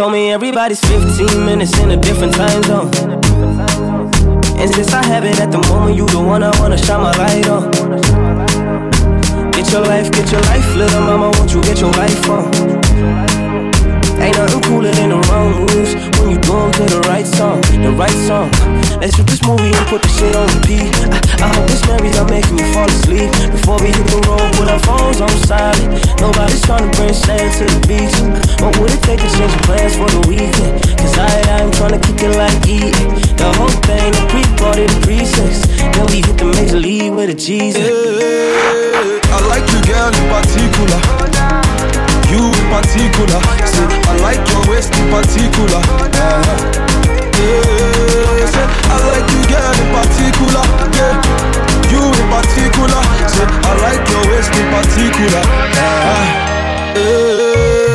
told me everybody's 15 minutes in a different time zone. And since I have it at the moment, you the one I wanna shine my light on. Get your life, get your life, little mama, won't you get your life on? Nothing cooler than the wrong moves when you do to the right song, the right song. Let's rip this movie and put the shit on repeat. I, I hope this marriage not making me fall asleep. Before we hit the road, put our phones on silent. Nobody's trying to bring sand to the beach. What would it take to change your plans for the weekend? Cause I, I'm trying to kick it like eat. The whole thing, the pre-party, the pre-sex. Then we hit the major league with a Jesus. Hey, I like you, girl, in particular. You in particular, say I like your waist in particular. Yeah, yeah, say I like you, girl in particular. Yeah, you in particular, say I like your waist in particular. Uh-huh. Yeah, yeah.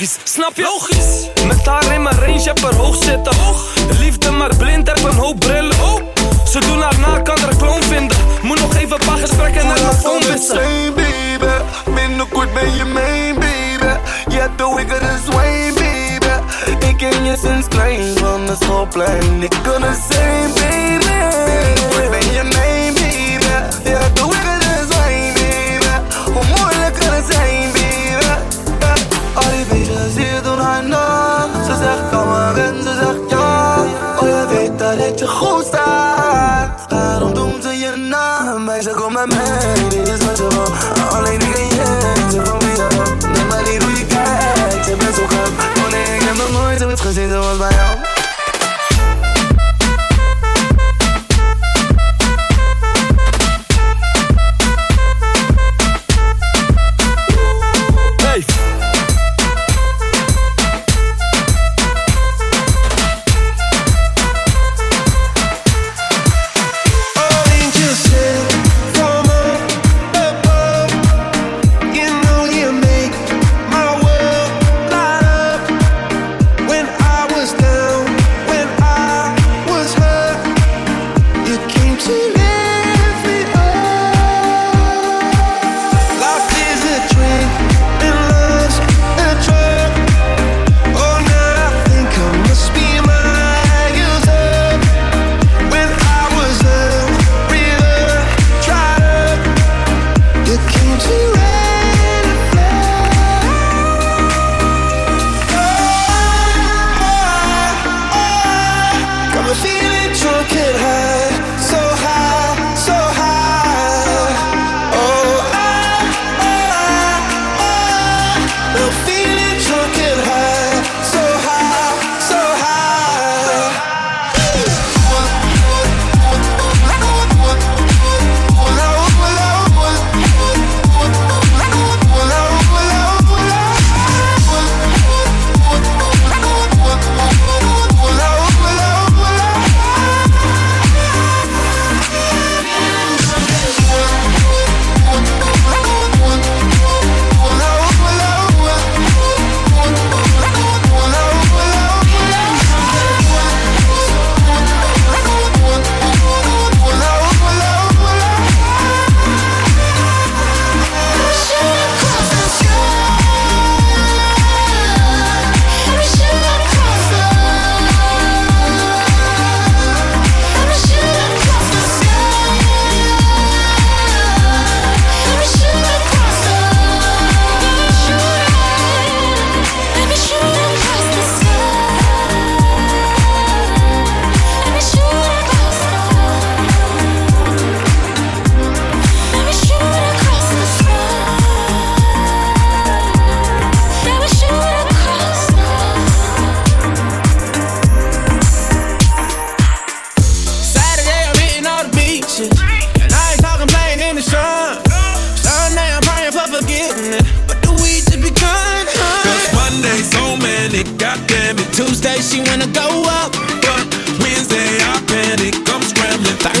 Logisch, snap je? Logisch. Met haar in mijn range, heb er hoog zitten. Hoog. De liefde maar blind, heb een hoop brillen. Oh. Ze doen haar na, kan er kloon vinden. Moet nog even een paar gesprekken naar mijn phone wisselen baby Binnenkort ben je mijn baby Je hebt de wickedest way baby Ik ken je sinds klein van de schoolplein. Ik kan het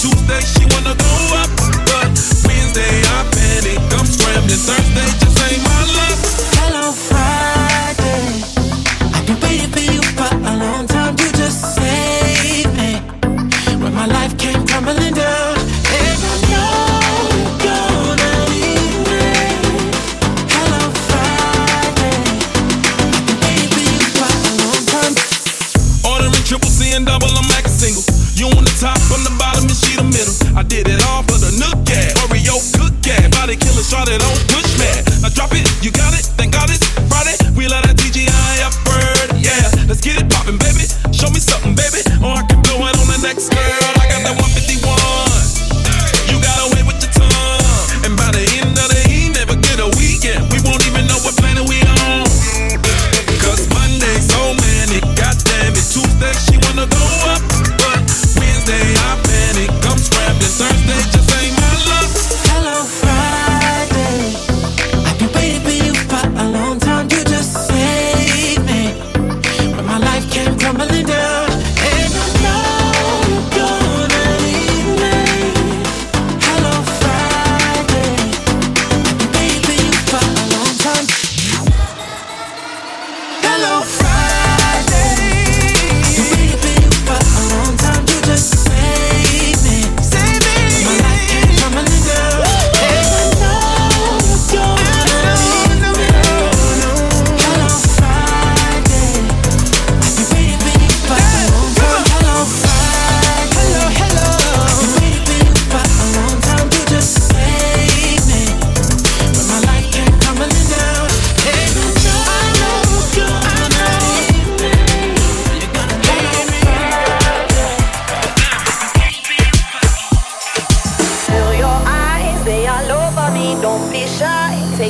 Shoot next girl.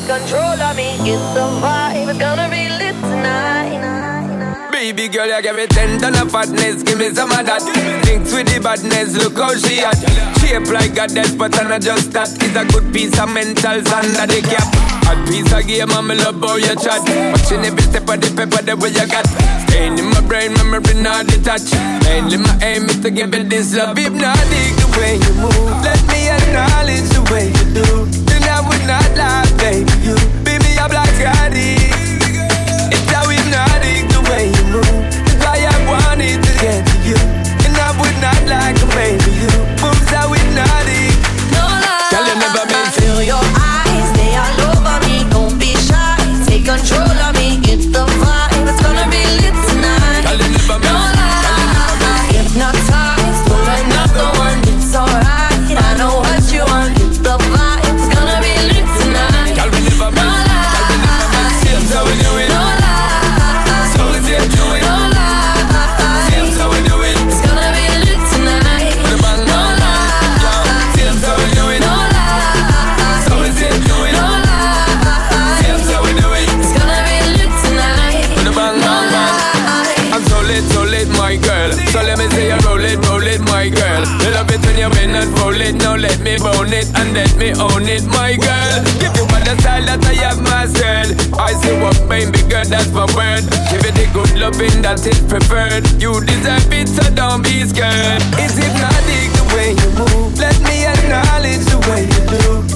take control of me. Get the vibe, it's gonna be lit tonight. Baby girl, you give me ten ton of fatness, give me some of that. Links with the badness, look how she at. Shape like a death, but I not just that. It's a good piece of mental under the cap. Hot piece of game, I'm love how your chat. Watching every step of the paper, the way you got. Staying in my brain, memory not detached. Mainly my aim is to give it this love. If dig the way you move. Let me acknowledge the way you do and I would not lie, baby. You beat me up like I did. It's how hypnotic the way you move. It's why I wanted to get to you, and I would not lie. just for word. Give you the good loving that is preferred. You deserve it, so don't be scared. Is it hypnotic the way you move. Let me acknowledge the way you do.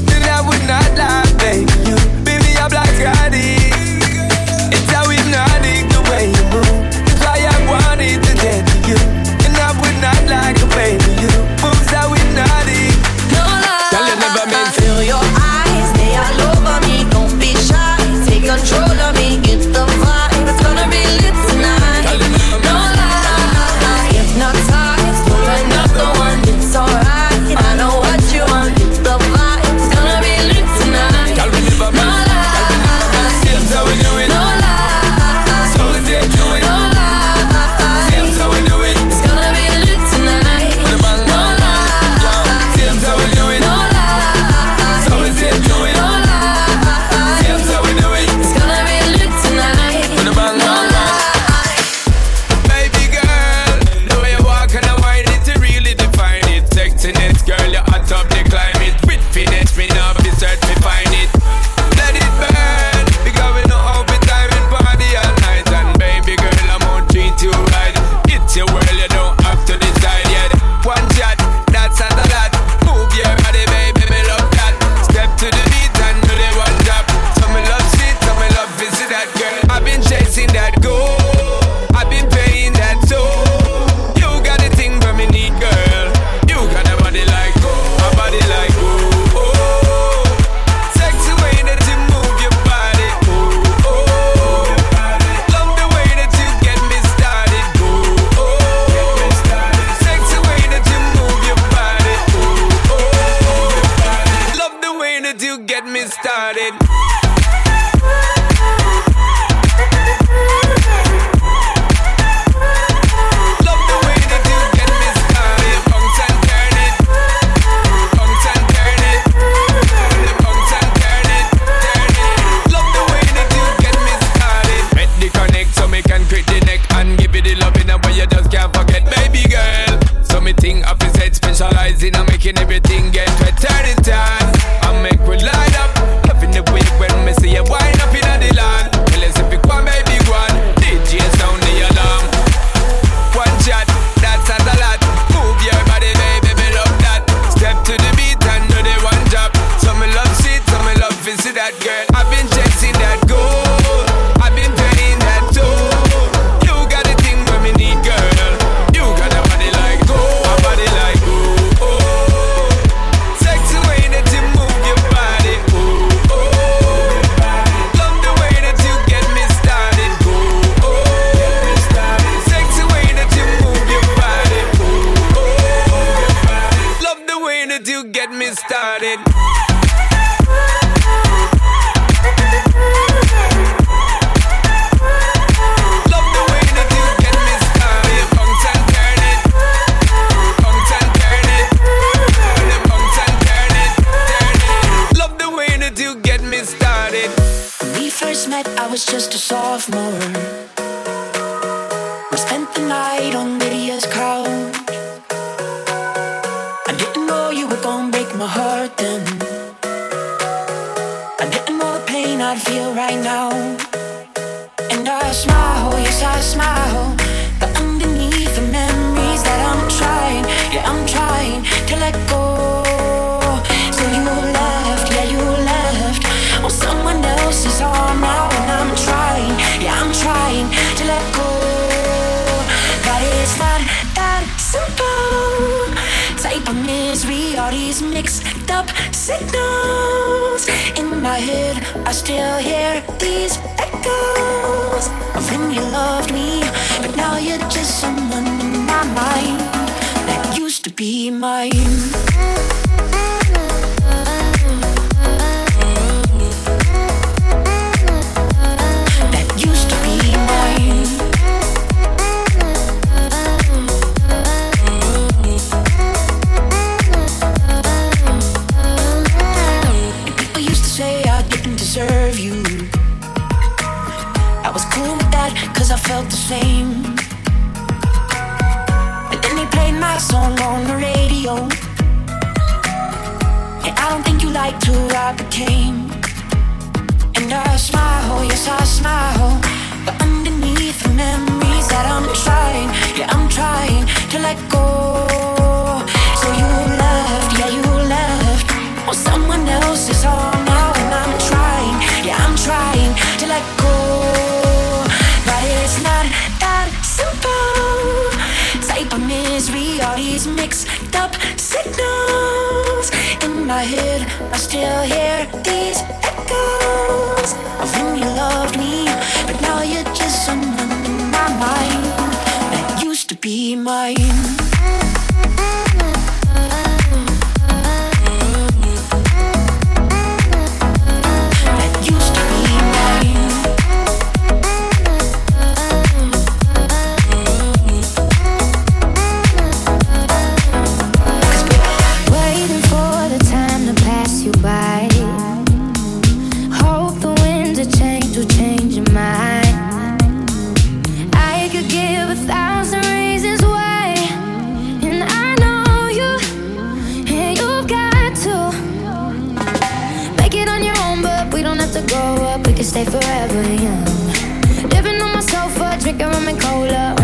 like to I became. And I smile, oh yes, I smile. But underneath the memories that I'm trying, yeah, I'm trying to let go. So you left, yeah, you left. On well, someone is all now, and I'm trying, yeah, I'm trying to let go. But it's not that simple. Type of misery, all these mixed up signals my head, I still hear these echoes of when you loved me. But now you're just someone in my mind that used to be mine. forever young. Living on my sofa, drinking rum and cola.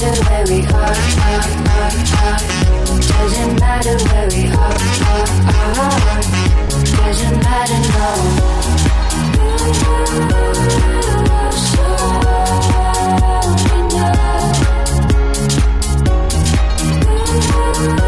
Matter where we are, are, are, are. Doesn't matter where we are, are, are. Doesn't matter, Nothing's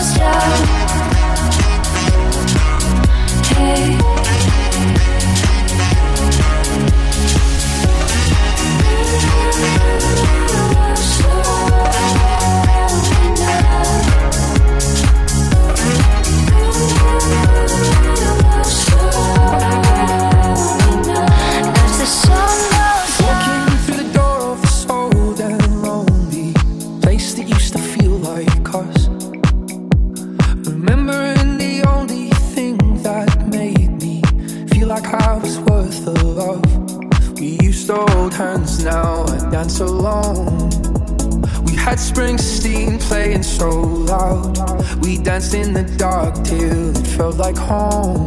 Hey. Home.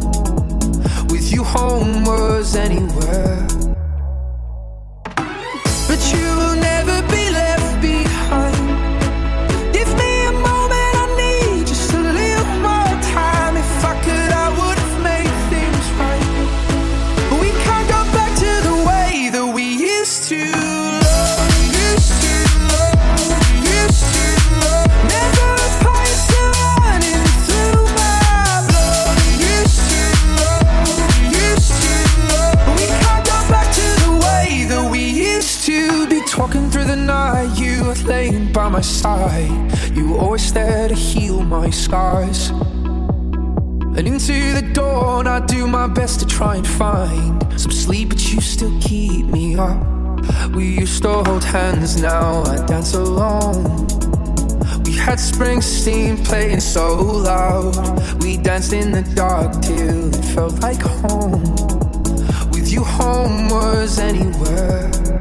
my side. You were always there to heal my scars. And into the dawn, I do my best to try and find some sleep, but you still keep me up. We used to hold hands, now I dance alone. We had Springsteen playing so loud. We danced in the dark till it felt like home. With you, home was anywhere.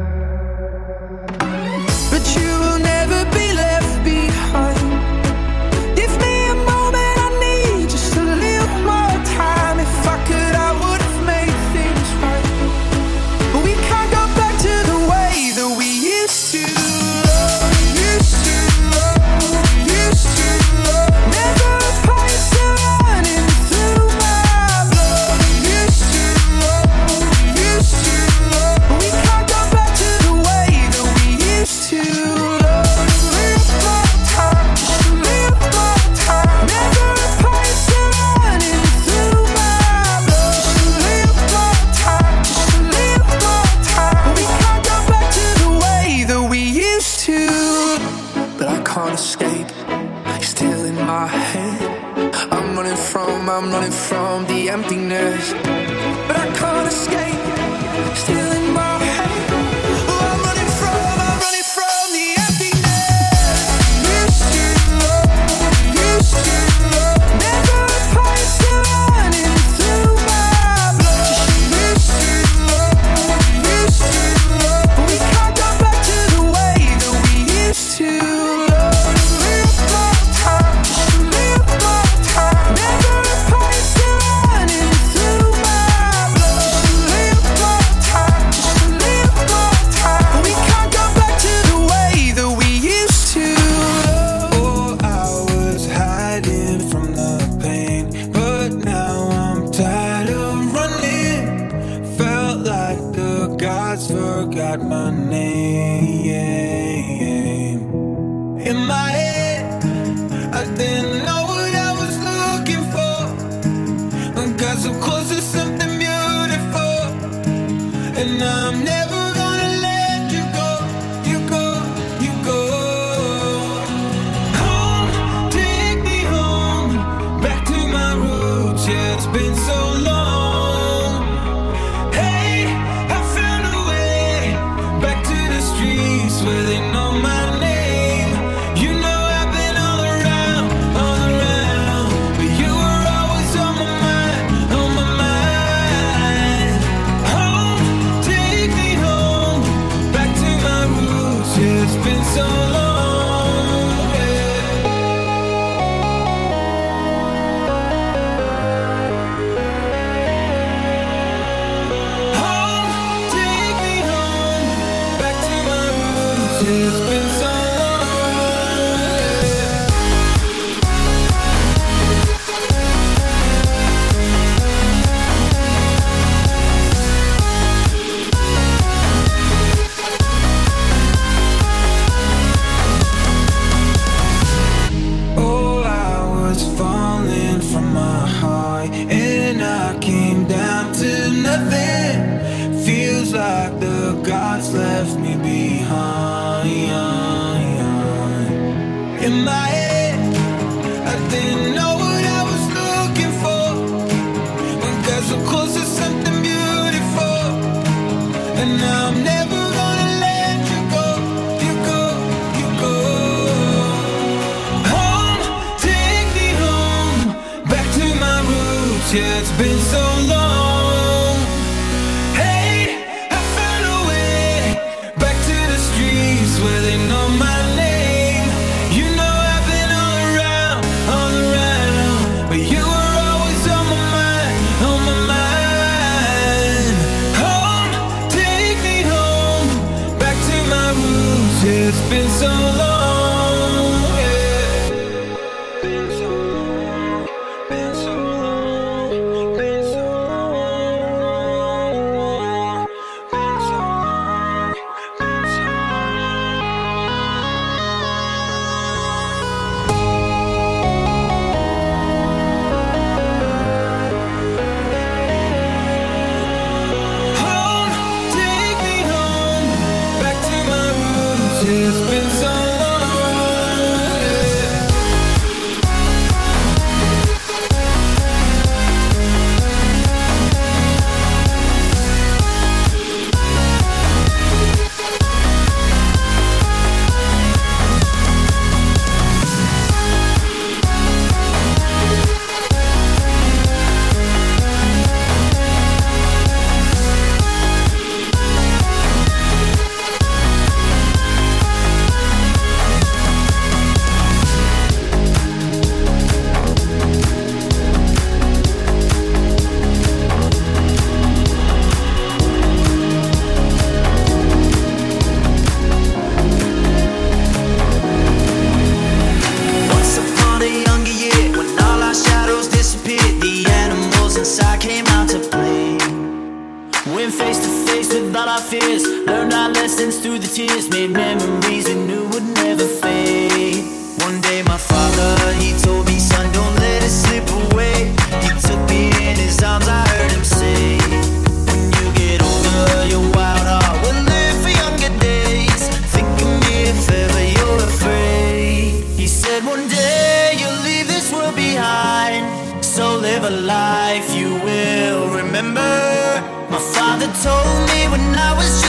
running from and I'm never left me be. Told me when I was